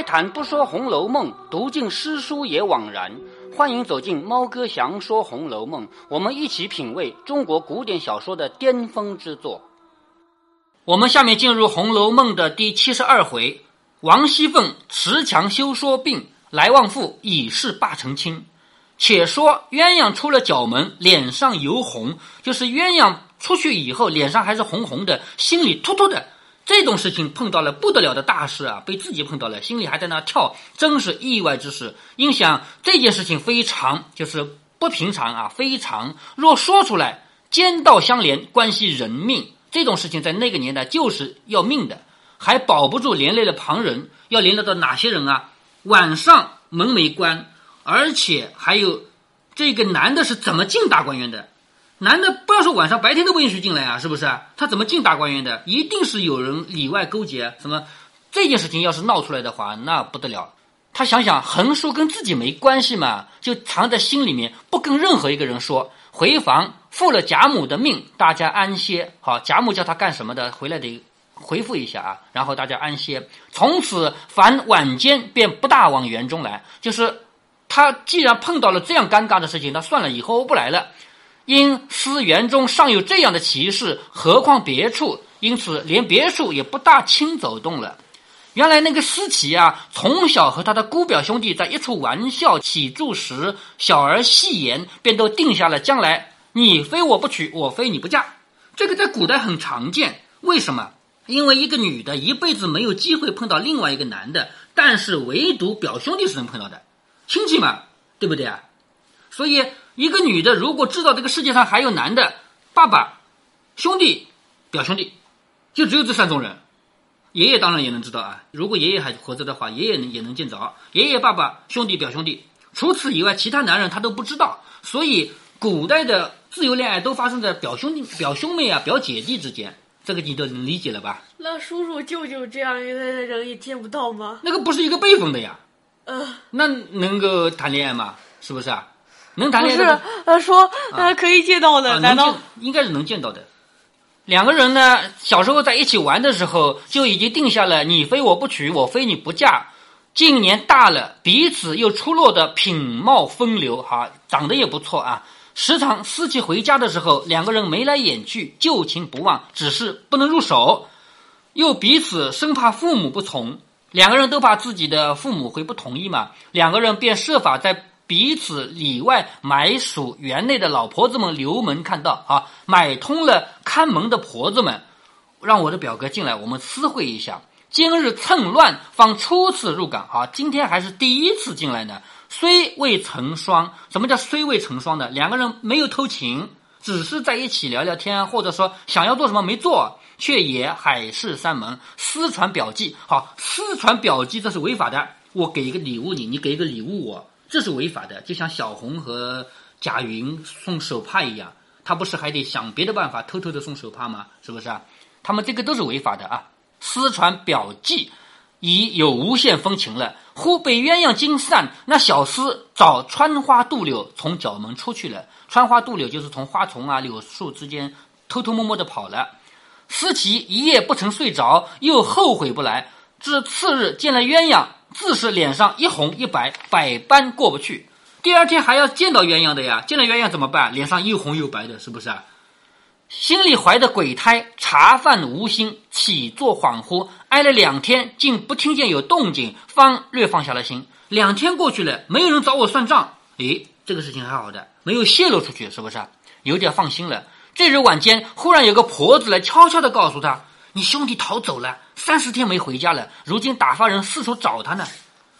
开坛不说《红楼梦》，读尽诗书也枉然。欢迎走进猫哥祥说《红楼梦》，我们一起品味中国古典小说的巅峰之作。我们下面进入《红楼梦》的第七十二回：王熙凤持强休说病，来旺妇以势霸成亲。且说鸳鸯出了角门，脸上油红，就是鸳鸯出去以后，脸上还是红红的，心里突突的。这种事情碰到了不得了的大事啊，被自己碰到了，心里还在那跳，真是意外之事。因想这件事情非常就是不平常啊，非常若说出来，奸盗相连，关系人命。这种事情在那个年代就是要命的，还保不住连累了旁人，要连累到哪些人啊？晚上门没关，而且还有这个男的是怎么进大观园的？男的不要说晚上，白天都不允许进来啊，是不是？他怎么进大观园的？一定是有人里外勾结。什么这件事情要是闹出来的话，那不得了。他想想横竖跟自己没关系嘛，就藏在心里面，不跟任何一个人说。回房负了贾母的命，大家安歇。好，贾母叫他干什么的，回来得回复一下啊。然后大家安歇。从此凡晚间便不大往园中来。就是他既然碰到了这样尴尬的事情，那算了，以后不来了。因思园中尚有这样的奇事，何况别处？因此连别处也不大轻走动了。原来那个思琪啊，从小和他的姑表兄弟在一处玩笑起住时，小儿戏言，便都定下了将来你非我不娶，我非你不嫁。这个在古代很常见。为什么？因为一个女的一辈子没有机会碰到另外一个男的，但是唯独表兄弟是能碰到的，亲戚嘛，对不对啊？所以。一个女的如果知道这个世界上还有男的，爸爸、兄弟、表兄弟，就只有这三种人。爷爷当然也能知道啊，如果爷爷还活着的话，爷爷也能见着爷爷、爸爸、兄弟、表兄弟。除此以外，其他男人他都不知道。所以，古代的自由恋爱都发生在表兄弟、表兄妹啊、表姐弟之间。这个你都能理解了吧？那叔叔、舅舅这样一类的人也见不到吗？那个不是一个辈分的呀。呃，那能够谈恋爱吗？是不是啊？能谈恋爱？不是，他说呃可以见到的，难道应该是能见到的？两个人呢，小时候在一起玩的时候就已经定下了你非我不娶，我非你不嫁。近年大了，彼此又出落的品貌风流，哈，长得也不错啊。时常思琪回家的时候，两个人眉来眼去，旧情不忘，只是不能入手。又彼此生怕父母不从，两个人都怕自己的父母会不同意嘛。两个人便设法在。彼此里外买属园内的老婆子们留门看到啊，买通了看门的婆子们，让我的表哥进来，我们私会一下。今日趁乱方初次入港啊，今天还是第一次进来呢。虽未成双，什么叫虽未成双的？两个人没有偷情，只是在一起聊聊天，或者说想要做什么没做，却也海誓山盟，私传表记。好，私传表记这是违法的。我给一个礼物你，你给一个礼物我。这是违法的，就像小红和贾云送手帕一样，他不是还得想别的办法偷偷的送手帕吗？是不是啊？他们这个都是违法的啊！私传表记，已有无限风情了。忽被鸳鸯惊散，那小厮早穿花渡柳，从角门出去了。穿花渡柳就是从花丛啊、柳树之间偷偷摸摸的跑了。思琪一夜不曾睡着，又后悔不来，至次日见了鸳鸯。自是脸上一红一白，百般过不去。第二天还要见到鸳鸯的呀，见了鸳鸯怎么办？脸上又红又白的，是不是啊？心里怀着鬼胎，茶饭无心，起坐恍惚，挨了两天，竟不听见有动静，方略放下了心。两天过去了，没有人找我算账，诶，这个事情还好的，没有泄露出去，是不是？有点放心了。这日晚间，忽然有个婆子来悄悄地告诉他。你兄弟逃走了，三十天没回家了，如今打发人四处找他呢。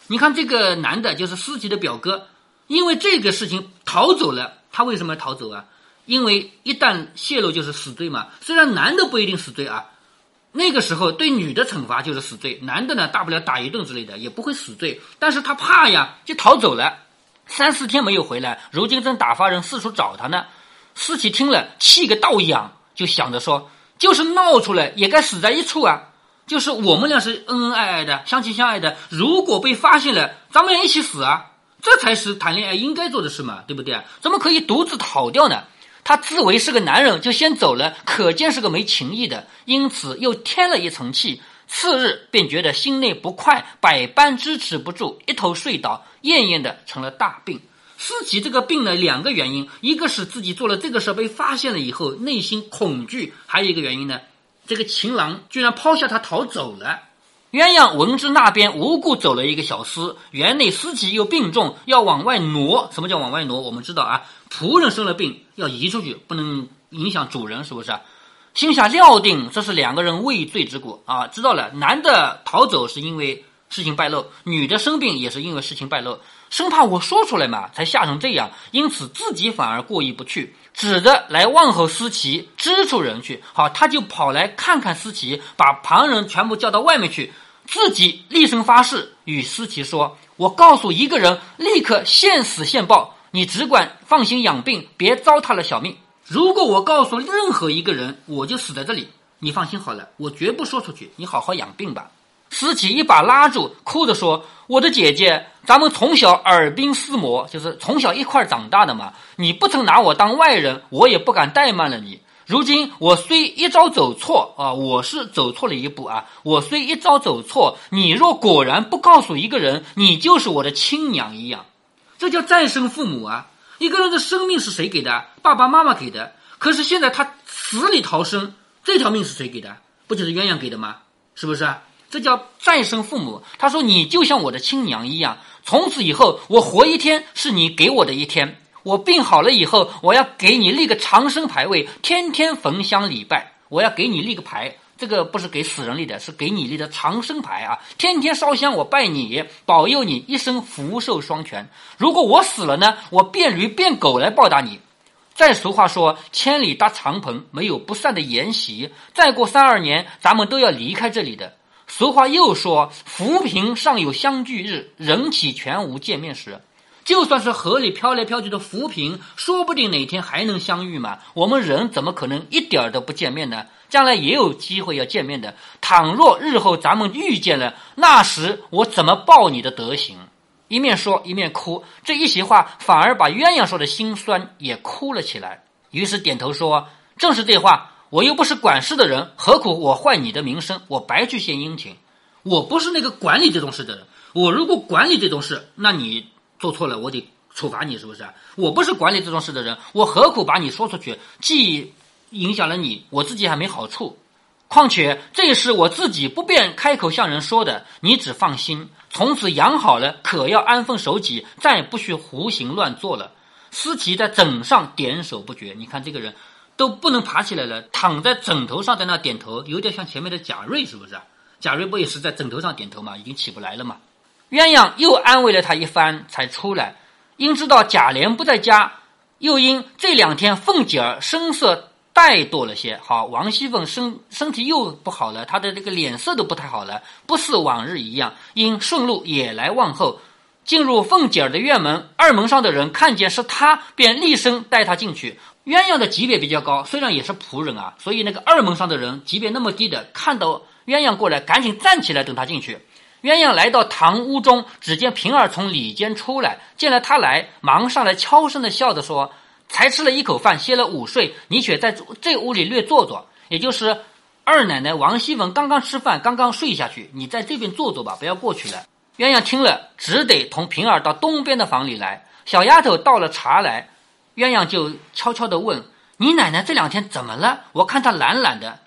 你看这个男的，就是思琪的表哥，因为这个事情逃走了。他为什么要逃走啊？因为一旦泄露就是死罪嘛。虽然男的不一定死罪啊，那个时候对女的惩罚就是死罪，男的呢大不了打一顿之类的，也不会死罪。但是他怕呀，就逃走了，三四天没有回来，如今正打发人四处找他呢。思琪听了，气个倒仰，就想着说。就是闹出来也该死在一处啊！就是我们俩是恩恩爱爱的，相亲相爱的。如果被发现了，咱们俩一起死啊！这才是谈恋爱应该做的事嘛，对不对？怎么可以独自逃掉呢？他自为是个男人，就先走了，可见是个没情义的。因此又添了一层气，次日便觉得心内不快，百般支持不住，一头睡倒，恹恹的成了大病。思琪这个病呢，两个原因，一个是自己做了这个事被发现了以后内心恐惧，还有一个原因呢，这个情郎居然抛下他逃走了。鸳鸯闻之那边无故走了一个小厮，园内思琪又病重，要往外挪。什么叫往外挪？我们知道啊，仆人生了病要移出去，不能影响主人，是不是？心下料定这是两个人畏罪之过啊，知道了，男的逃走是因为事情败露，女的生病也是因为事情败露。生怕我说出来嘛，才吓成这样，因此自己反而过意不去，指着来问候思琪，支出人去。好，他就跑来看看思琪，把旁人全部叫到外面去，自己厉声发誓，与思琪说：“我告诉一个人，立刻现死现报，你只管放心养病，别糟蹋了小命。如果我告诉任何一个人，我就死在这里，你放心好了，我绝不说出去，你好好养病吧。”思琪一把拉住，哭着说：“我的姐姐，咱们从小耳鬓厮磨，就是从小一块长大的嘛。你不曾拿我当外人，我也不敢怠慢了你。如今我虽一朝走错啊，我是走错了一步啊。我虽一朝走错，你若果然不告诉一个人，你就是我的亲娘一样。这叫再生父母啊！一个人的生命是谁给的？爸爸妈妈给的。可是现在他死里逃生，这条命是谁给的？不就是鸳鸯给的吗？是不是？”这叫再生父母。他说：“你就像我的亲娘一样，从此以后我活一天是你给我的一天。我病好了以后，我要给你立个长生牌位，天天焚香礼拜。我要给你立个牌，这个不是给死人立的，是给你立的长生牌啊！天天烧香，我拜你，保佑你一生福寿双全。如果我死了呢，我变驴变狗来报答你。再俗话说，千里搭长棚，没有不散的筵席。再过三二年，咱们都要离开这里的。”俗话又说：“浮萍尚有相聚日，人岂全无见面时。”就算是河里飘来飘去的浮萍，说不定哪天还能相遇嘛。我们人怎么可能一点儿都不见面呢？将来也有机会要见面的。倘若日后咱们遇见了，那时我怎么报你的德行？一面说一面哭，这一席话反而把鸳鸯说的心酸也哭了起来。于是点头说：“正是这话。”我又不是管事的人，何苦我坏你的名声？我白去献殷勤。我不是那个管理这种事的人。我如果管理这种事，那你做错了，我得处罚你，是不是？我不是管理这种事的人，我何苦把你说出去？既影响了你，我自己还没好处。况且这是我自己不便开口向人说的，你只放心。从此养好了，可要安分守己，再不许胡行乱做了。思琪在枕上点首不绝。你看这个人。都不能爬起来了，躺在枕头上在那点头，有点像前面的贾瑞，是不是？贾瑞不也是在枕头上点头吗？已经起不来了嘛。鸳鸯又安慰了他一番，才出来。因知道贾琏不在家，又因这两天凤姐儿声色怠惰了些，好，王熙凤身身体又不好了，她的这个脸色都不太好了，不似往日一样。因顺路也来问候，进入凤姐儿的院门，二门上的人看见是他，便厉声带他进去。鸳鸯的级别比较高，虽然也是仆人啊，所以那个二门上的人级别那么低的，看到鸳鸯过来，赶紧站起来等他进去。鸳鸯来到堂屋中，只见平儿从里间出来，见了他来，忙上来悄声的笑着说：“才吃了一口饭，歇了午睡，你且在这屋里略坐坐。也就是二奶奶王熙凤刚刚吃饭，刚刚睡下去，你在这边坐坐吧，不要过去了。”鸳鸯听了，只得同平儿到东边的房里来。小丫头倒了茶来。鸳鸯就悄悄地问：“你奶奶这两天怎么了？我看她懒懒的。”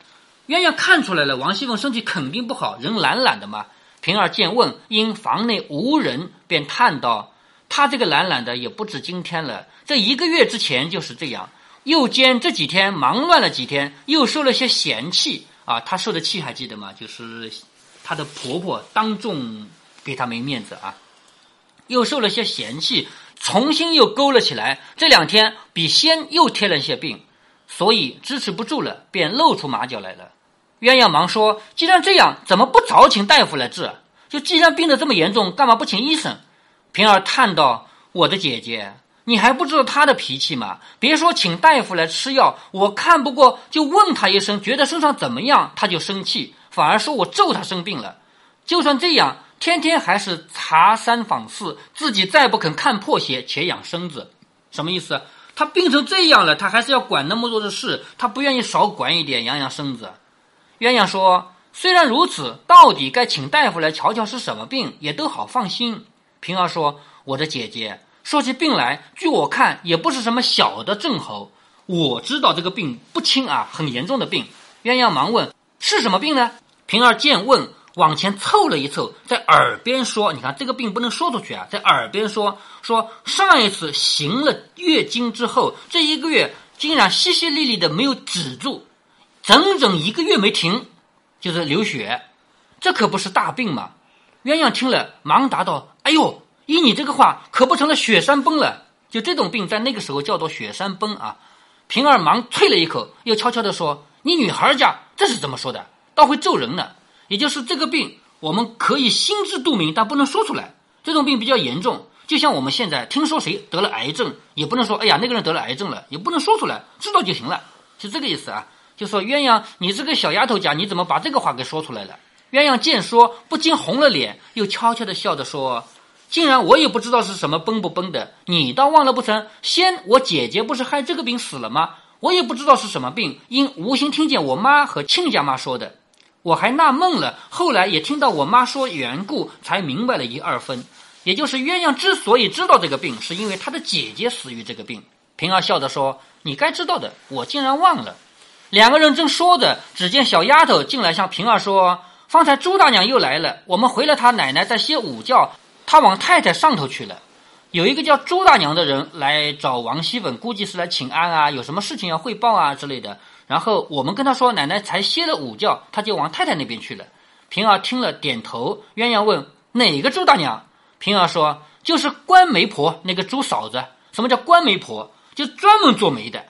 鸳鸯看出来了，王熙凤身体肯定不好，人懒懒的嘛。平儿见问，因房内无人，便叹道：“她这个懒懒的也不止今天了，这一个月之前就是这样。又兼这几天忙乱了几天，又受了些嫌弃啊。她受的气还记得吗？就是她的婆婆当众给她没面子啊，又受了些嫌弃。”重新又勾了起来，这两天比先又添了些病，所以支持不住了，便露出马脚来了。鸳鸯忙说：“既然这样，怎么不早请大夫来治？就既然病得这么严重，干嘛不请医生？”平儿叹道：“我的姐姐，你还不知道她的脾气吗？别说请大夫来吃药，我看不过就问她一声，觉得身上怎么样，她就生气，反而说我咒她生病了。就算这样。”天天还是查三访四，自己再不肯看破鞋，且养身子，什么意思？他病成这样了，他还是要管那么多的事，他不愿意少管一点，养养身子。鸳鸯说：“虽然如此，到底该请大夫来瞧瞧是什么病，也都好放心。平儿说：“我的姐姐，说起病来，据我看也不是什么小的症候。我知道这个病不轻啊，很严重的病。”鸳鸯忙问：“是什么病呢？”平儿见问，往前凑了一凑，在耳边说：“你看这个病不能说出去啊，在耳边说说上一次行了月经之后，这一个月竟然淅淅沥沥的没有止住，整整一个月没停，就是流血，这可不是大病嘛。”鸳鸯听了，忙答道：“哎呦，依你这个话，可不成了雪山崩了？就这种病，在那个时候叫做雪山崩啊。”平儿忙啐了一口，又悄悄地说：“你女孩家这是怎么说的？倒会咒人呢。也就是这个病，我们可以心知肚明，但不能说出来。这种病比较严重，就像我们现在听说谁得了癌症，也不能说，哎呀，那个人得了癌症了，也不能说出来，知道就行了，是这个意思啊。就说鸳鸯，你这个小丫头家，你怎么把这个话给说出来了？”鸳鸯见说，不禁红了脸，又悄悄地笑着说：“竟然我也不知道是什么崩不崩的，你倒忘了不成？先我姐姐不是害这个病死了吗？我也不知道是什么病，因无心听见我妈和亲家妈说的，我还纳闷了。后来也听到我妈说缘故，才明白了一二分。也就是鸳鸯之所以知道这个病，是因为她的姐姐死于这个病。”平儿笑着说：“你该知道的，我竟然忘了。”两个人正说着，只见小丫头进来向平儿说。方才朱大娘又来了，我们回了她奶奶在歇午觉，她往太太上头去了。有一个叫朱大娘的人来找王熙凤，估计是来请安啊，有什么事情要汇报啊之类的。然后我们跟他说，奶奶才歇了午觉，他就往太太那边去了。平儿听了点头。鸳鸯问哪个朱大娘？平儿说就是官媒婆那个朱嫂子。什么叫官媒婆？就专门做媒的。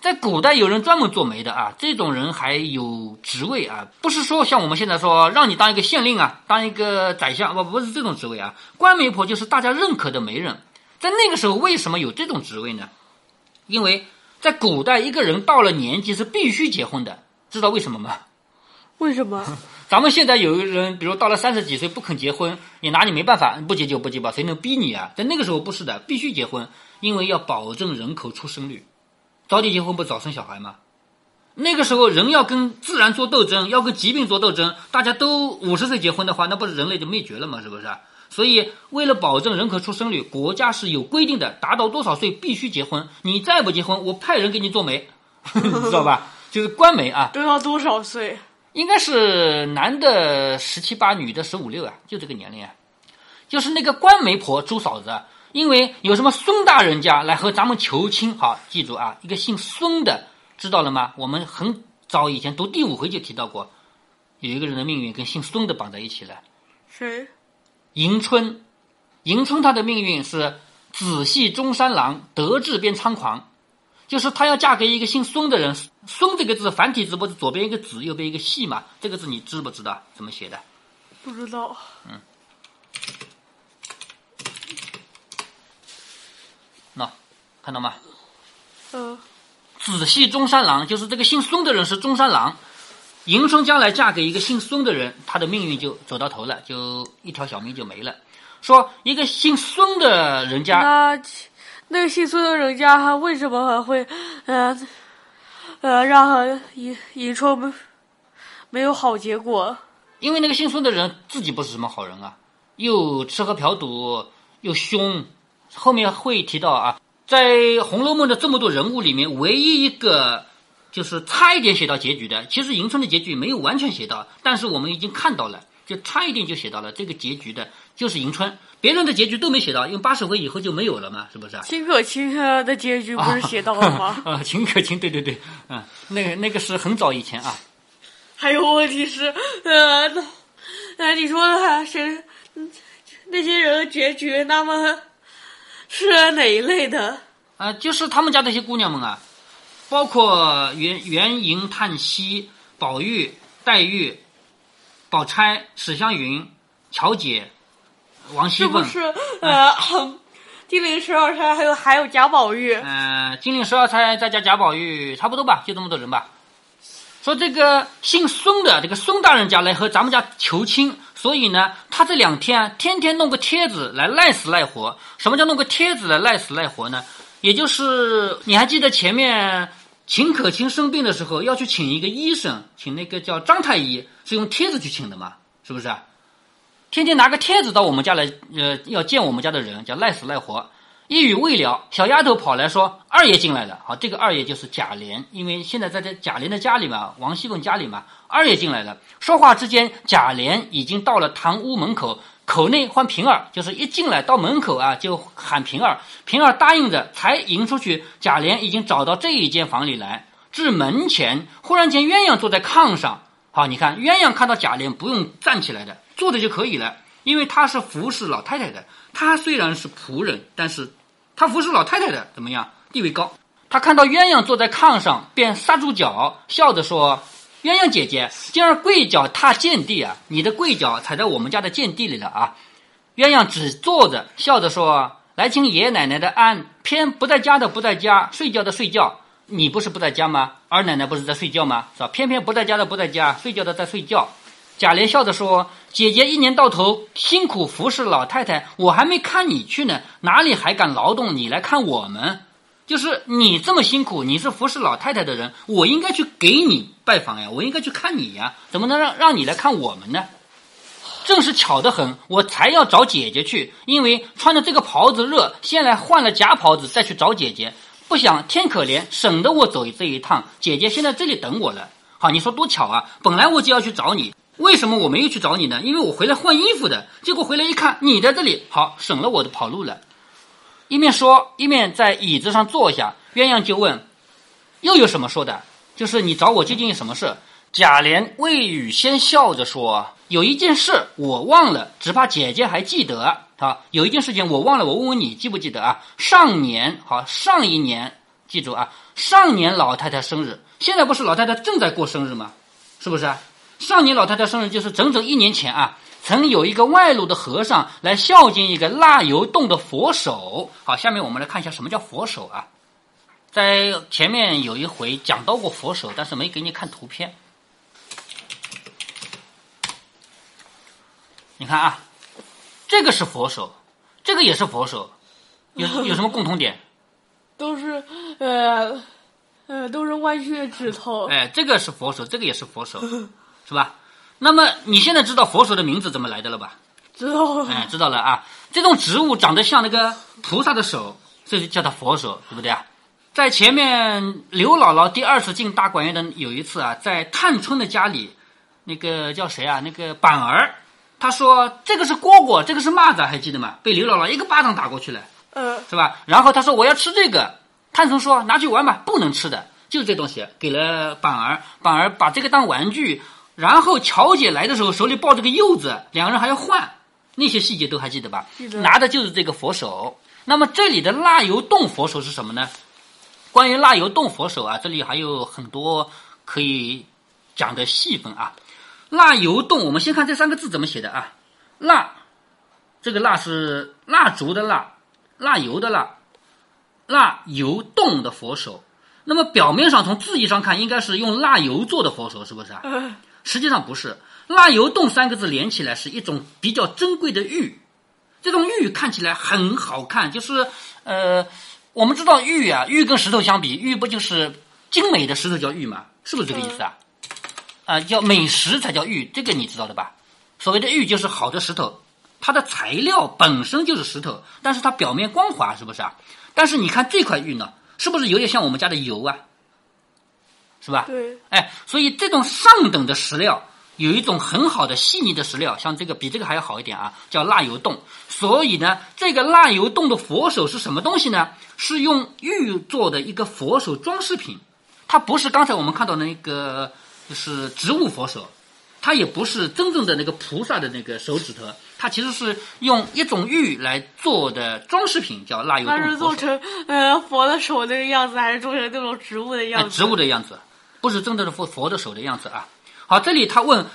在古代有人专门做媒的啊，这种人还有职位啊，不是说像我们现在说让你当一个县令啊，当一个宰相，不不是这种职位啊。官媒婆就是大家认可的媒人，在那个时候为什么有这种职位呢？因为在古代一个人到了年纪是必须结婚的，知道为什么吗？为什么？咱们现在有个人，比如到了三十几岁不肯结婚，也拿你没办法，不结就不结吧，谁能逼你啊？在那个时候不是的，必须结婚，因为要保证人口出生率。早点结婚不早生小孩吗？那个时候人要跟自然做斗争，要跟疾病做斗争，大家都五十岁结婚的话，那不是人类就灭绝了吗？是不是？所以为了保证人口出生率，国家是有规定的，达到多少岁必须结婚。你再不结婚，我派人给你做媒，知道吧？就是官媒啊。都要多少岁？应该是男的十七八，女的十五六啊，就这个年龄啊。就是那个官媒婆朱嫂子。因为有什么孙大人家来和咱们求亲，好记住啊，一个姓孙的，知道了吗？我们很早以前读第五回就提到过，有一个人的命运跟姓孙的绑在一起了。谁？迎春。迎春她的命运是子系中山狼，得志便猖狂，就是她要嫁给一个姓孙的人。孙这个字繁体字不是左边一个子，右边一个系嘛？这个字你知不知道怎么写的？不知道。嗯。那看到吗？嗯，子系中山狼，就是这个姓孙的人是中山狼。迎春将来嫁给一个姓孙的人，她的命运就走到头了，就一条小命就没了。说一个姓孙的人家，那那个姓孙的人家，他为什么还会呃呃让迎迎春没有好结果？因为那个姓孙的人自己不是什么好人啊，又吃喝嫖赌，又凶。后面会提到啊。在《红楼梦》的这么多人物里面，唯一一个就是差一点写到结局的。其实迎春的结局没有完全写到，但是我们已经看到了，就差一点就写到了这个结局的，就是迎春。别人的结局都没写到，因为八十回以后就没有了嘛，是不是？秦可卿的结局不是写到了吗？啊，秦可卿，对对对，嗯，那个那个是很早以前啊。还有问题是，呃，那你说的谁那些人结局，那么？是哪一类的？啊，就是他们家那些姑娘们啊，包括元元迎、叹息、宝玉、黛玉、宝钗、史湘云、乔姐、王熙凤。是不是呃，金陵十二钗，还有还有贾宝玉。嗯，金陵十二钗再加贾宝玉，差不多吧，就这么多人吧。说这个姓孙的这个孙大人家来和咱们家求亲。所以呢，他这两天天天弄个帖子来赖死赖活。什么叫弄个帖子来赖死赖活呢？也就是你还记得前面秦可卿生病的时候要去请一个医生，请那个叫张太医，是用帖子去请的嘛？是不是？天天拿个帖子到我们家来，呃，要见我们家的人，叫赖死赖活。一语未了，小丫头跑来说：“二爷进来了。”好，这个二爷就是贾琏，因为现在在这贾琏的家里嘛，王熙凤家里嘛，二爷进来了。说话之间，贾琏已经到了堂屋门口，口内唤平儿，就是一进来到门口啊，就喊平儿。平儿答应着，才迎出去。贾琏已经找到这一间房里来，至门前，忽然间鸳鸯坐在炕上。好，你看鸳鸯看到贾琏不用站起来的，坐着就可以了，因为他是服侍老太太的。他虽然是仆人，但是。他服侍老太太的怎么样？地位高。他看到鸳鸯坐在炕上，便刹住脚，笑着说：“鸳鸯姐姐，今儿跪脚踏贱地啊！你的跪脚踩在我们家的贱地里了啊！”鸳鸯只坐着，笑着说：“来请爷爷奶奶的安，偏不在家的不在家，睡觉的睡觉。你不是不在家吗？二奶奶不是在睡觉吗？是吧？偏偏不在家的不在家，睡觉的在睡觉。”贾琏笑着说：“姐姐一年到头辛苦服侍老太太，我还没看你去呢，哪里还敢劳动你来看我们？就是你这么辛苦，你是服侍老太太的人，我应该去给你拜访呀，我应该去看你呀，怎么能让让你来看我们呢？正是巧得很，我才要找姐姐去，因为穿着这个袍子热，先来换了假袍子，再去找姐姐。不想天可怜，省得我走这一趟。姐姐先在这里等我了。好，你说多巧啊！本来我就要去找你。”为什么我没有去找你呢？因为我回来换衣服的，结果回来一看你在这里，好省了我的跑路了。一面说，一面在椅子上坐下。鸳鸯就问：“又有什么说的？就是你找我究竟有什么事？”贾琏未语先笑着说：“有一件事我忘了，只怕姐姐还记得。好，有一件事情我忘了，我问问你记不记得啊？上年好，上一年记住啊，上年老太太生日，现在不是老太太正在过生日吗？是不是啊？”上年老太太生日就是整整一年前啊，曾有一个外路的和尚来孝敬一个蜡油洞的佛手。好，下面我们来看一下什么叫佛手啊。在前面有一回讲到过佛手，但是没给你看图片。你看啊，这个是佛手，这个也是佛手，有 有什么共同点？都是呃呃，都是弯曲的指头。哎，这个是佛手，这个也是佛手。是吧？那么你现在知道佛手的名字怎么来的了吧？知道了。哎，知道了啊。这种植物长得像那个菩萨的手，这就叫它佛手，对不对啊？在前面刘姥姥第二次进大观园的有一次啊，在探春的家里，那个叫谁啊？那个板儿，他说这个是蝈蝈，这个是蚂蚱，还记得吗？被刘姥姥一个巴掌打过去了，嗯，是吧？然后他说我要吃这个，探春说拿去玩吧，不能吃的，就这东西给了板儿，板儿把这个当玩具。然后乔姐来的时候手里抱着个柚子，两个人还要换，那些细节都还记得吧？记得。拿的就是这个佛手。那么这里的蜡油洞佛手是什么呢？关于蜡油洞佛手啊，这里还有很多可以讲的细分啊。蜡油洞，我们先看这三个字怎么写的啊？蜡，这个蜡是蜡烛的蜡，蜡油的蜡，蜡油洞的佛手。那么表面上从字义上看，应该是用蜡油做的佛手，是不是啊？实际上不是，蜡油洞三个字连起来是一种比较珍贵的玉，这种玉看起来很好看，就是呃，我们知道玉啊，玉跟石头相比，玉不就是精美的石头叫玉吗？是不是这个意思啊？啊，叫美石才叫玉，这个你知道的吧？所谓的玉就是好的石头，它的材料本身就是石头，但是它表面光滑，是不是啊？但是你看这块玉呢，是不是有点像我们家的油啊？是吧？对，哎，所以这种上等的石料，有一种很好的细腻的石料，像这个比这个还要好一点啊，叫蜡油洞。所以呢，这个蜡油洞的佛手是什么东西呢？是用玉做的一个佛手装饰品，它不是刚才我们看到的那个就是植物佛手，它也不是真正的那个菩萨的那个手指头，它其实是用一种玉来做的装饰品，叫蜡油洞佛手。是做成呃佛的手那个样子，还是做成这种植物的样子？植物的样子。不是真正的佛佛的手的样子啊！好，这里他问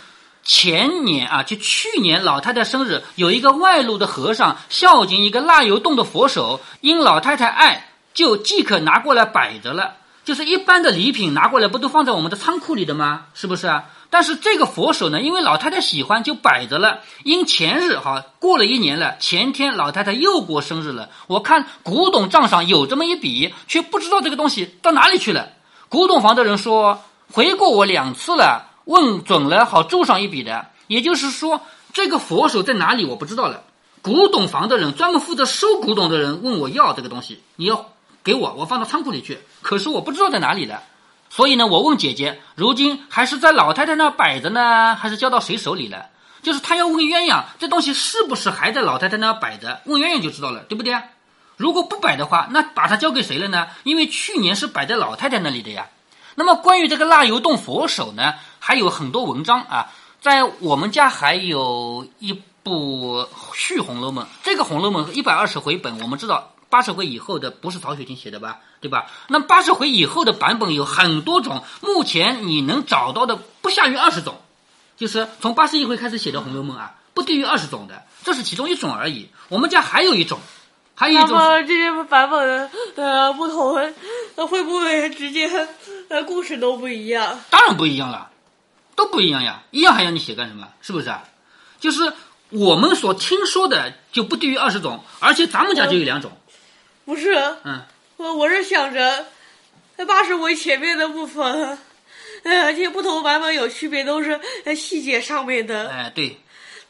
前年啊，就去年老太太生日，有一个外路的和尚孝敬一个蜡油洞的佛手，因老太太爱，就即可拿过来摆着了。就是一般的礼品拿过来，不都放在我们的仓库里的吗？是不是啊？但是这个佛手呢，因为老太太喜欢，就摆着了。因前日哈过了一年了，前天老太太又过生日了，我看古董账上有这么一笔，却不知道这个东西到哪里去了。古董房的人说回过我两次了，问准了好注上一笔的。也就是说，这个佛手在哪里我不知道了。古董房的人专门负责收古董的人问我要这个东西，你要给我，我放到仓库里去。可是我不知道在哪里了，所以呢，我问姐姐，如今还是在老太太那摆着呢，还是交到谁手里了？就是他要问鸳鸯，这东西是不是还在老太太那摆着？问鸳鸯就知道了，对不对？如果不摆的话，那把它交给谁了呢？因为去年是摆在老太太那里的呀。那么关于这个蜡油洞佛手呢，还有很多文章啊，在我们家还有一部续《红楼梦》，这个《红楼梦》一百二十回本，我们知道八十回以后的不是曹雪芹写的吧？对吧？那八十回以后的版本有很多种，目前你能找到的不下于二十种，就是从八十一回开始写的《红楼梦》啊，不低于二十种的，这是其中一种而已。我们家还有一种。还有一种，这些版本的呃不同，那会不会直接呃故事都不一样？当然不一样了，都不一样呀，一样还要你写干什么？是不是啊？就是我们所听说的就不低于二十种，而且咱们家就有两种。不是，嗯，我我是想着，八十回前面的部分，呃，这些不同版本有区别，都是细节上面的。哎，对。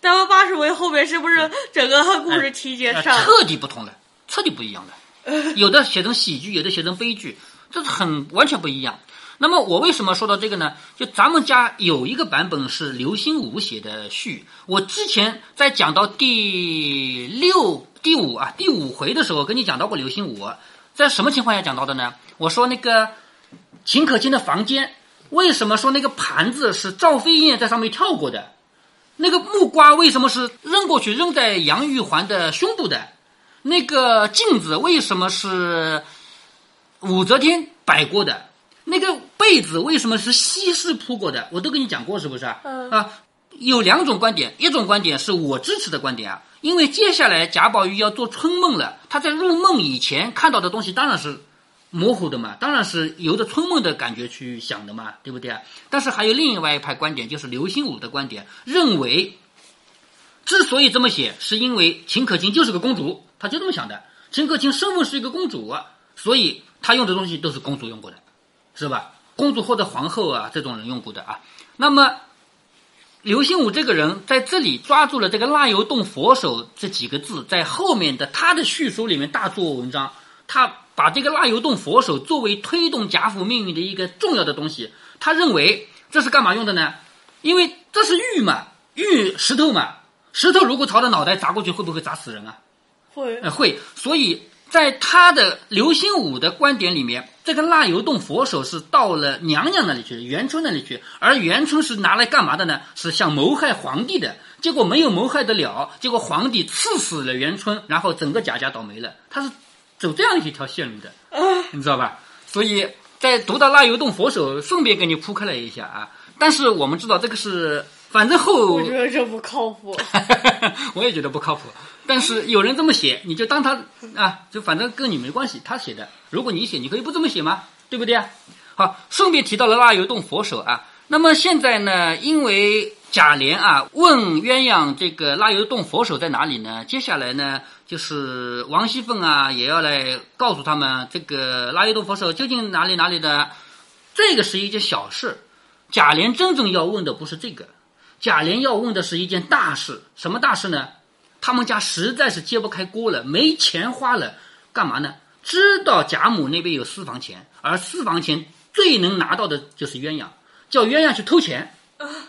那么八十回后面是不是整个故事情节上彻底不同了？彻底不一样了，有的写成喜剧，有的写成悲剧，这是很完全不一样。那么我为什么说到这个呢？就咱们家有一个版本是刘心武写的序，我之前在讲到第六、第五啊第五回的时候跟你讲到过刘心武，在什么情况下讲到的呢？我说那个秦可卿的房间，为什么说那个盘子是赵飞燕在上面跳过的？那个木瓜为什么是扔过去扔在杨玉环的胸部的？那个镜子为什么是武则天摆过的？那个被子为什么是西施铺过的？我都跟你讲过，是不是？嗯啊，有两种观点，一种观点是我支持的观点啊，因为接下来贾宝玉要做春梦了，他在入梦以前看到的东西当然是。模糊的嘛，当然是由着春梦的感觉去想的嘛，对不对啊？但是还有另外一派观点，就是刘心武的观点，认为之所以这么写，是因为秦可卿就是个公主，他就这么想的。秦可卿身份是一个公主，所以他用的东西都是公主用过的，是吧？公主或者皇后啊，这种人用过的啊。那么刘心武这个人在这里抓住了这个“蜡油洞佛手”这几个字，在后面的他的叙述里面大做文章，他。把这个蜡油洞佛手作为推动贾府命运的一个重要的东西，他认为这是干嘛用的呢？因为这是玉嘛，玉石头嘛，石头如果朝着脑袋砸过去，会不会砸死人啊？会，呃会。所以在他的刘心武的观点里面，这个蜡油洞佛手是到了娘娘那里去，元春那里去，而元春是拿来干嘛的呢？是想谋害皇帝的，结果没有谋害得了，结果皇帝赐死了元春，然后整个贾家倒霉了。他是。走这样一条线路的，你知道吧？所以在读到蜡油洞佛手，顺便给你铺开了一下啊。但是我们知道这个是，反正后我觉得这不靠谱，我也觉得不靠谱。但是有人这么写，你就当他啊，就反正跟你没关系，他写的。如果你写，你可以不这么写吗？对不对啊？好，顺便提到了蜡油洞佛手啊。那么现在呢，因为贾琏啊问鸳鸯这个蜡油洞佛手在哪里呢？接下来呢？就是王熙凤啊，也要来告诉他们这个拉油洞佛手究竟哪里哪里的，这个是一件小事。贾琏真正要问的不是这个，贾琏要问的是一件大事。什么大事呢？他们家实在是揭不开锅了，没钱花了，干嘛呢？知道贾母那边有私房钱，而私房钱最能拿到的就是鸳鸯，叫鸳鸯去偷钱，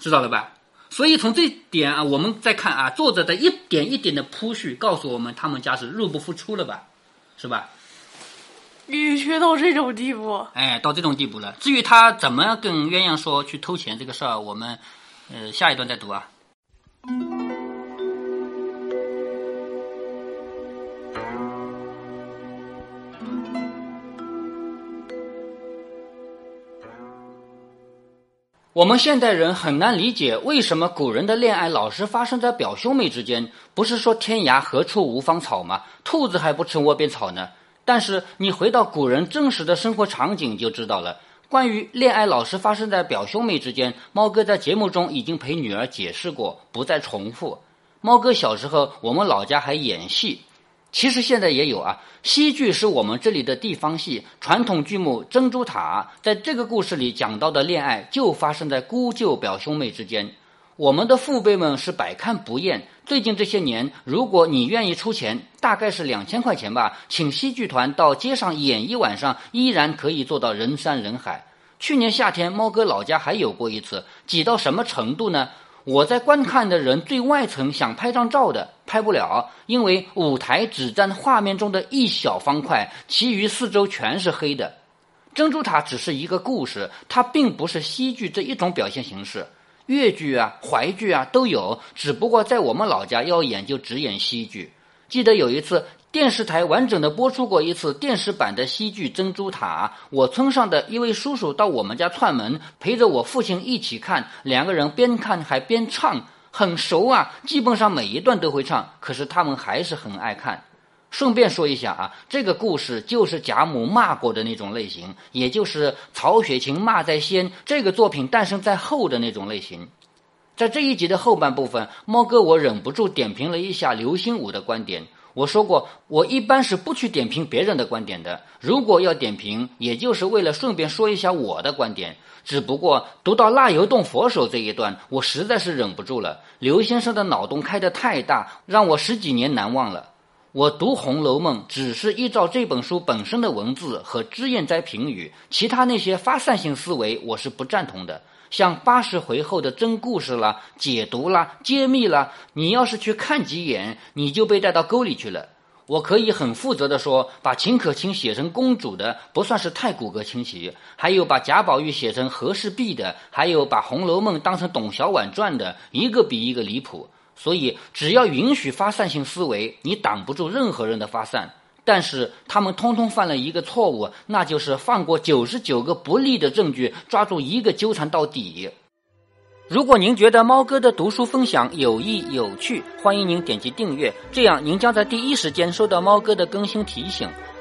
知道了吧？所以从这点啊，我们再看啊，作者的一点一点的铺叙，告诉我们他们家是入不敷出了吧，是吧？你却到这种地步，哎，到这种地步了。至于他怎么跟鸳鸯说去偷钱这个事儿，我们呃下一段再读啊。我们现代人很难理解为什么古人的恋爱老是发生在表兄妹之间。不是说天涯何处无芳草吗？兔子还不吃窝边草呢。但是你回到古人真实的生活场景就知道了。关于恋爱老是发生在表兄妹之间，猫哥在节目中已经陪女儿解释过，不再重复。猫哥小时候，我们老家还演戏，其实现在也有啊。戏剧是我们这里的地方戏，传统剧目《珍珠塔》在这个故事里讲到的恋爱，就发生在姑舅表兄妹之间。我们的父辈们是百看不厌。最近这些年，如果你愿意出钱，大概是两千块钱吧，请戏剧团到街上演一晚上，依然可以做到人山人海。去年夏天，猫哥老家还有过一次，挤到什么程度呢？我在观看的人最外层想拍张照的拍不了，因为舞台只占画面中的一小方块，其余四周全是黑的。珍珠塔只是一个故事，它并不是戏剧这一种表现形式。越剧啊、淮剧啊都有，只不过在我们老家要演就只演戏剧。记得有一次电视台完整的播出过一次电视版的戏剧《珍珠塔》，我村上的一位叔叔到我们家串门，陪着我父亲一起看，两个人边看还边唱，很熟啊，基本上每一段都会唱。可是他们还是很爱看。顺便说一下啊，这个故事就是贾母骂过的那种类型，也就是曹雪芹骂在先，这个作品诞生在后的那种类型。在这一集的后半部分，猫哥我忍不住点评了一下刘心武的观点。我说过，我一般是不去点评别人的观点的。如果要点评，也就是为了顺便说一下我的观点。只不过读到蜡油洞佛手这一段，我实在是忍不住了。刘先生的脑洞开得太大，让我十几年难忘了。我读《红楼梦》只是依照这本书本身的文字和脂砚斋评语，其他那些发散性思维我是不赞同的。像八十回后的真故事啦、解读啦、揭秘啦，你要是去看几眼，你就被带到沟里去了。我可以很负责的说，把秦可卿写成公主的不算是太骨骼清奇，还有把贾宝玉写成和氏璧的，还有把《红楼梦》当成董小宛传的，一个比一个离谱。所以，只要允许发散性思维，你挡不住任何人的发散。但是，他们通通犯了一个错误，那就是放过九十九个不利的证据，抓住一个纠缠到底。如果您觉得猫哥的读书分享有益有趣，欢迎您点击订阅，这样您将在第一时间收到猫哥的更新提醒。